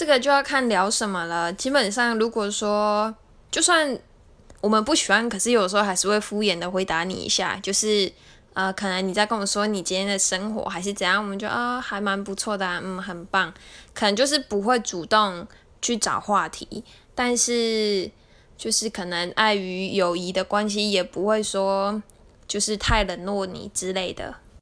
这个就要看聊什么了。基本上，如果说就算我们不喜欢，可是有时候还是会敷衍的回答你一下，就是呃，可能你在跟我说你今天的生活还是怎样，我们就啊还蛮不错的，嗯，很棒。可能就是不会主动去找话题，但是就是可能碍于友谊的关系，也不会说就是太冷落你之类的。